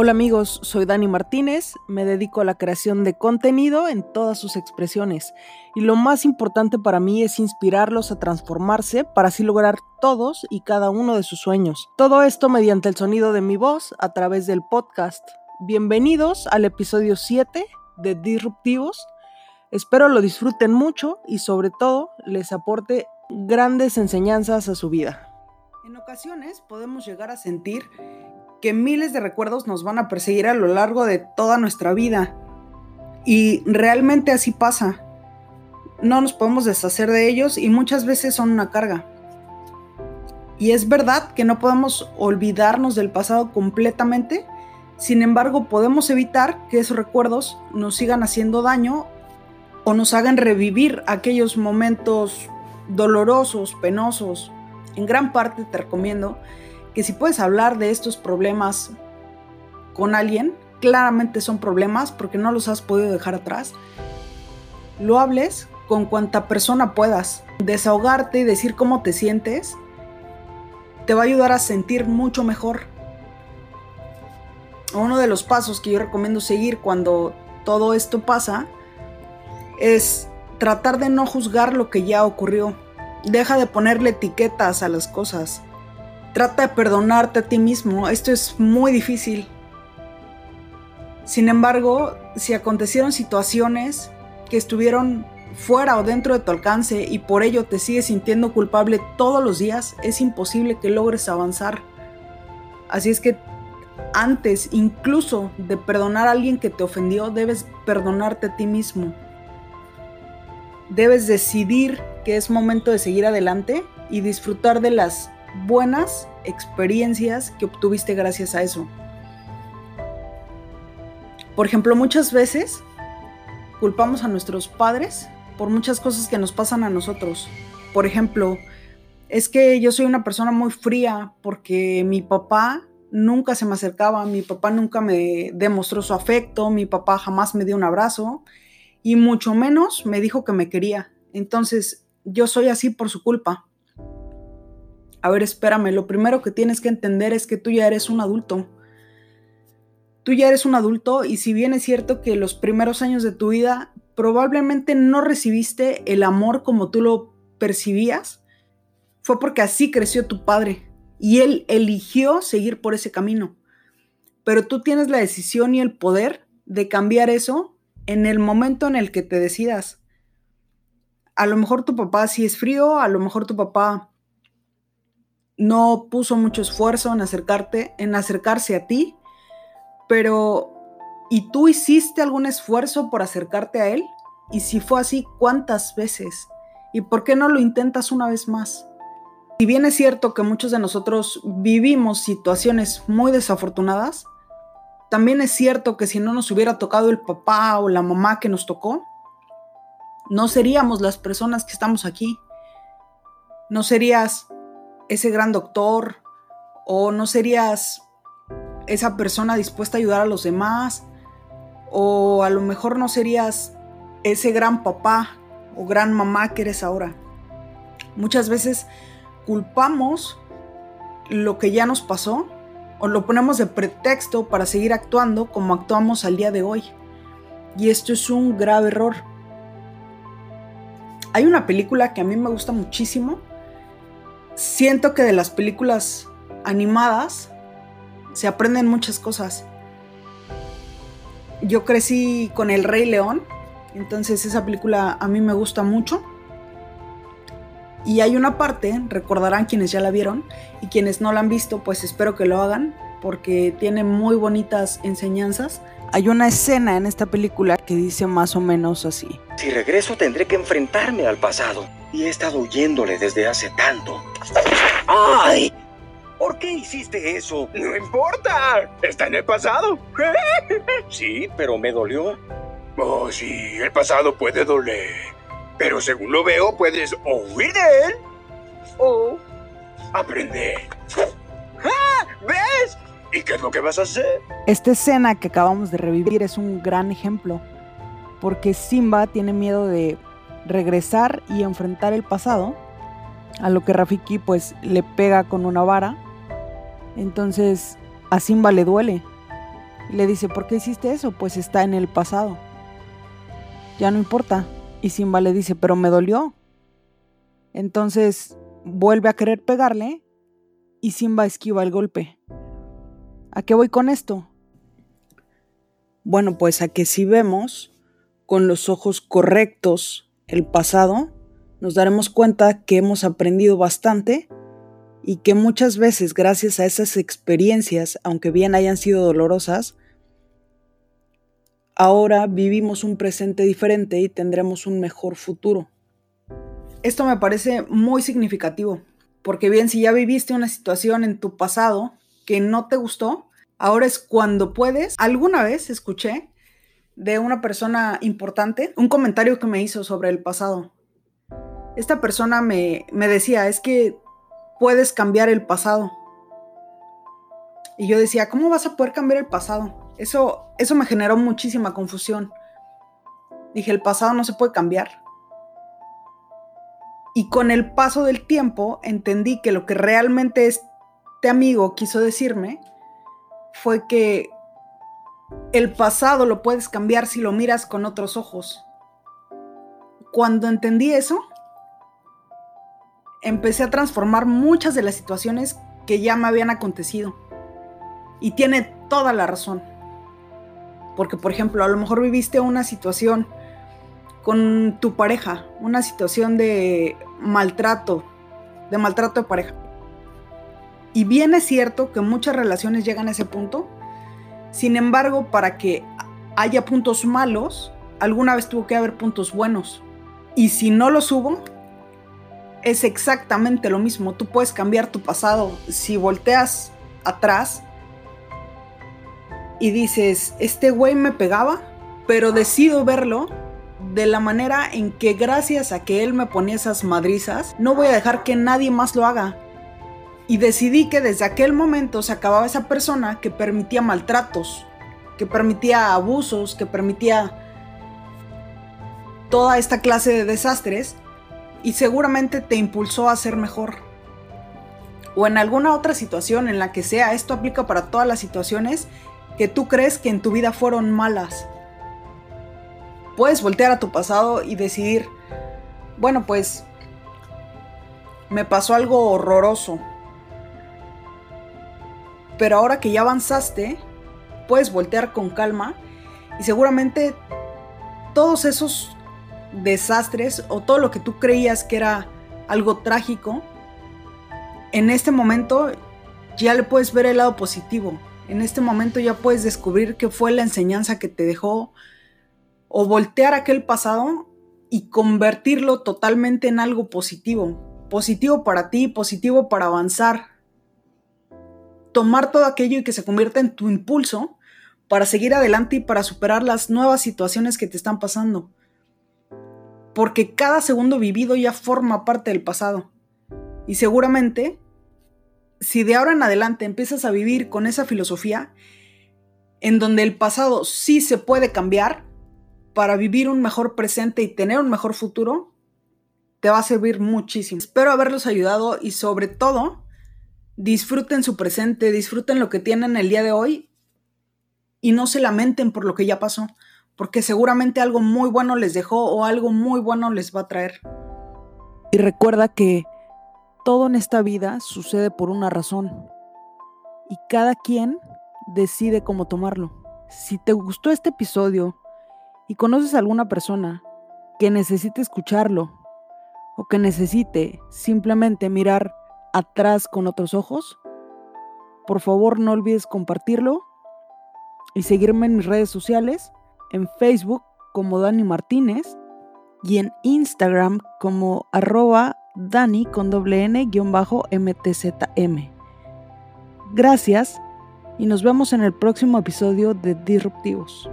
Hola amigos, soy Dani Martínez, me dedico a la creación de contenido en todas sus expresiones y lo más importante para mí es inspirarlos a transformarse para así lograr todos y cada uno de sus sueños. Todo esto mediante el sonido de mi voz a través del podcast. Bienvenidos al episodio 7 de Disruptivos. Espero lo disfruten mucho y sobre todo les aporte grandes enseñanzas a su vida. En ocasiones podemos llegar a sentir que miles de recuerdos nos van a perseguir a lo largo de toda nuestra vida. Y realmente así pasa. No nos podemos deshacer de ellos y muchas veces son una carga. Y es verdad que no podemos olvidarnos del pasado completamente, sin embargo podemos evitar que esos recuerdos nos sigan haciendo daño o nos hagan revivir aquellos momentos dolorosos, penosos. En gran parte te recomiendo que si puedes hablar de estos problemas con alguien, claramente son problemas porque no los has podido dejar atrás, lo hables con cuanta persona puedas. Desahogarte y decir cómo te sientes te va a ayudar a sentir mucho mejor. Uno de los pasos que yo recomiendo seguir cuando todo esto pasa es tratar de no juzgar lo que ya ocurrió. Deja de ponerle etiquetas a las cosas. Trata de perdonarte a ti mismo. Esto es muy difícil. Sin embargo, si acontecieron situaciones que estuvieron fuera o dentro de tu alcance y por ello te sigues sintiendo culpable todos los días, es imposible que logres avanzar. Así es que antes incluso de perdonar a alguien que te ofendió, debes perdonarte a ti mismo. Debes decidir que es momento de seguir adelante y disfrutar de las buenas experiencias que obtuviste gracias a eso. Por ejemplo, muchas veces culpamos a nuestros padres por muchas cosas que nos pasan a nosotros. Por ejemplo, es que yo soy una persona muy fría porque mi papá nunca se me acercaba, mi papá nunca me demostró su afecto, mi papá jamás me dio un abrazo y mucho menos me dijo que me quería. Entonces, yo soy así por su culpa a ver, espérame, lo primero que tienes que entender es que tú ya eres un adulto. Tú ya eres un adulto y si bien es cierto que los primeros años de tu vida probablemente no recibiste el amor como tú lo percibías, fue porque así creció tu padre y él eligió seguir por ese camino. Pero tú tienes la decisión y el poder de cambiar eso en el momento en el que te decidas. A lo mejor tu papá sí es frío, a lo mejor tu papá no puso mucho esfuerzo en acercarte, en acercarse a ti, pero ¿y tú hiciste algún esfuerzo por acercarte a él? Y si fue así, ¿cuántas veces? ¿Y por qué no lo intentas una vez más? Si bien es cierto que muchos de nosotros vivimos situaciones muy desafortunadas, también es cierto que si no nos hubiera tocado el papá o la mamá que nos tocó, no seríamos las personas que estamos aquí. No serías ese gran doctor o no serías esa persona dispuesta a ayudar a los demás o a lo mejor no serías ese gran papá o gran mamá que eres ahora. Muchas veces culpamos lo que ya nos pasó o lo ponemos de pretexto para seguir actuando como actuamos al día de hoy. Y esto es un grave error. Hay una película que a mí me gusta muchísimo siento que de las películas animadas se aprenden muchas cosas. Yo crecí con El Rey León, entonces esa película a mí me gusta mucho. Y hay una parte, recordarán quienes ya la vieron y quienes no la han visto, pues espero que lo hagan porque tiene muy bonitas enseñanzas. Hay una escena en esta película que dice más o menos así. Si regreso tendré que enfrentarme al pasado y he estado huyéndole desde hace tanto. ¡Ay! ¿Por qué hiciste eso? No importa, está en el pasado. Sí, pero me dolió. Oh, sí, el pasado puede doler. Pero según lo veo, puedes o huir de él o aprender. ¡Ah! ¿Ves? ¿Y qué es lo que vas a hacer? Esta escena que acabamos de revivir es un gran ejemplo, porque Simba tiene miedo de regresar y enfrentar el pasado, a lo que Rafiki pues le pega con una vara. Entonces a Simba le duele. Le dice, ¿por qué hiciste eso? Pues está en el pasado. Ya no importa. Y Simba le dice, pero me dolió. Entonces vuelve a querer pegarle y Simba esquiva el golpe. ¿A qué voy con esto? Bueno, pues a que si vemos con los ojos correctos el pasado, nos daremos cuenta que hemos aprendido bastante y que muchas veces gracias a esas experiencias, aunque bien hayan sido dolorosas, ahora vivimos un presente diferente y tendremos un mejor futuro. Esto me parece muy significativo, porque bien si ya viviste una situación en tu pasado que no te gustó, ahora es cuando puedes. Alguna vez escuché de una persona importante un comentario que me hizo sobre el pasado. Esta persona me, me decía, es que puedes cambiar el pasado. Y yo decía, ¿cómo vas a poder cambiar el pasado? Eso, eso me generó muchísima confusión. Dije, el pasado no se puede cambiar. Y con el paso del tiempo entendí que lo que realmente este amigo quiso decirme fue que el pasado lo puedes cambiar si lo miras con otros ojos. Cuando entendí eso, empecé a transformar muchas de las situaciones que ya me habían acontecido. Y tiene toda la razón. Porque, por ejemplo, a lo mejor viviste una situación con tu pareja, una situación de maltrato, de maltrato de pareja. Y bien es cierto que muchas relaciones llegan a ese punto. Sin embargo, para que haya puntos malos, alguna vez tuvo que haber puntos buenos. Y si no los hubo, es exactamente lo mismo. Tú puedes cambiar tu pasado. Si volteas atrás y dices, este güey me pegaba, pero decido verlo de la manera en que gracias a que él me ponía esas madrizas, no voy a dejar que nadie más lo haga. Y decidí que desde aquel momento se acababa esa persona que permitía maltratos, que permitía abusos, que permitía toda esta clase de desastres y seguramente te impulsó a ser mejor. O en alguna otra situación en la que sea, esto aplica para todas las situaciones que tú crees que en tu vida fueron malas. Puedes voltear a tu pasado y decidir, bueno, pues me pasó algo horroroso. Pero ahora que ya avanzaste, puedes voltear con calma y seguramente todos esos desastres o todo lo que tú creías que era algo trágico, en este momento ya le puedes ver el lado positivo. En este momento ya puedes descubrir qué fue la enseñanza que te dejó o voltear aquel pasado y convertirlo totalmente en algo positivo. Positivo para ti, positivo para avanzar. Tomar todo aquello y que se convierta en tu impulso para seguir adelante y para superar las nuevas situaciones que te están pasando porque cada segundo vivido ya forma parte del pasado. Y seguramente, si de ahora en adelante empiezas a vivir con esa filosofía, en donde el pasado sí se puede cambiar para vivir un mejor presente y tener un mejor futuro, te va a servir muchísimo. Espero haberlos ayudado y sobre todo, disfruten su presente, disfruten lo que tienen el día de hoy y no se lamenten por lo que ya pasó porque seguramente algo muy bueno les dejó o algo muy bueno les va a traer. Y recuerda que todo en esta vida sucede por una razón y cada quien decide cómo tomarlo. Si te gustó este episodio y conoces a alguna persona que necesite escucharlo o que necesite simplemente mirar atrás con otros ojos, por favor no olvides compartirlo y seguirme en mis redes sociales en Facebook como Dani Martínez y en Instagram como arroba Dani con doble N guion bajo MTZM. Gracias y nos vemos en el próximo episodio de Disruptivos.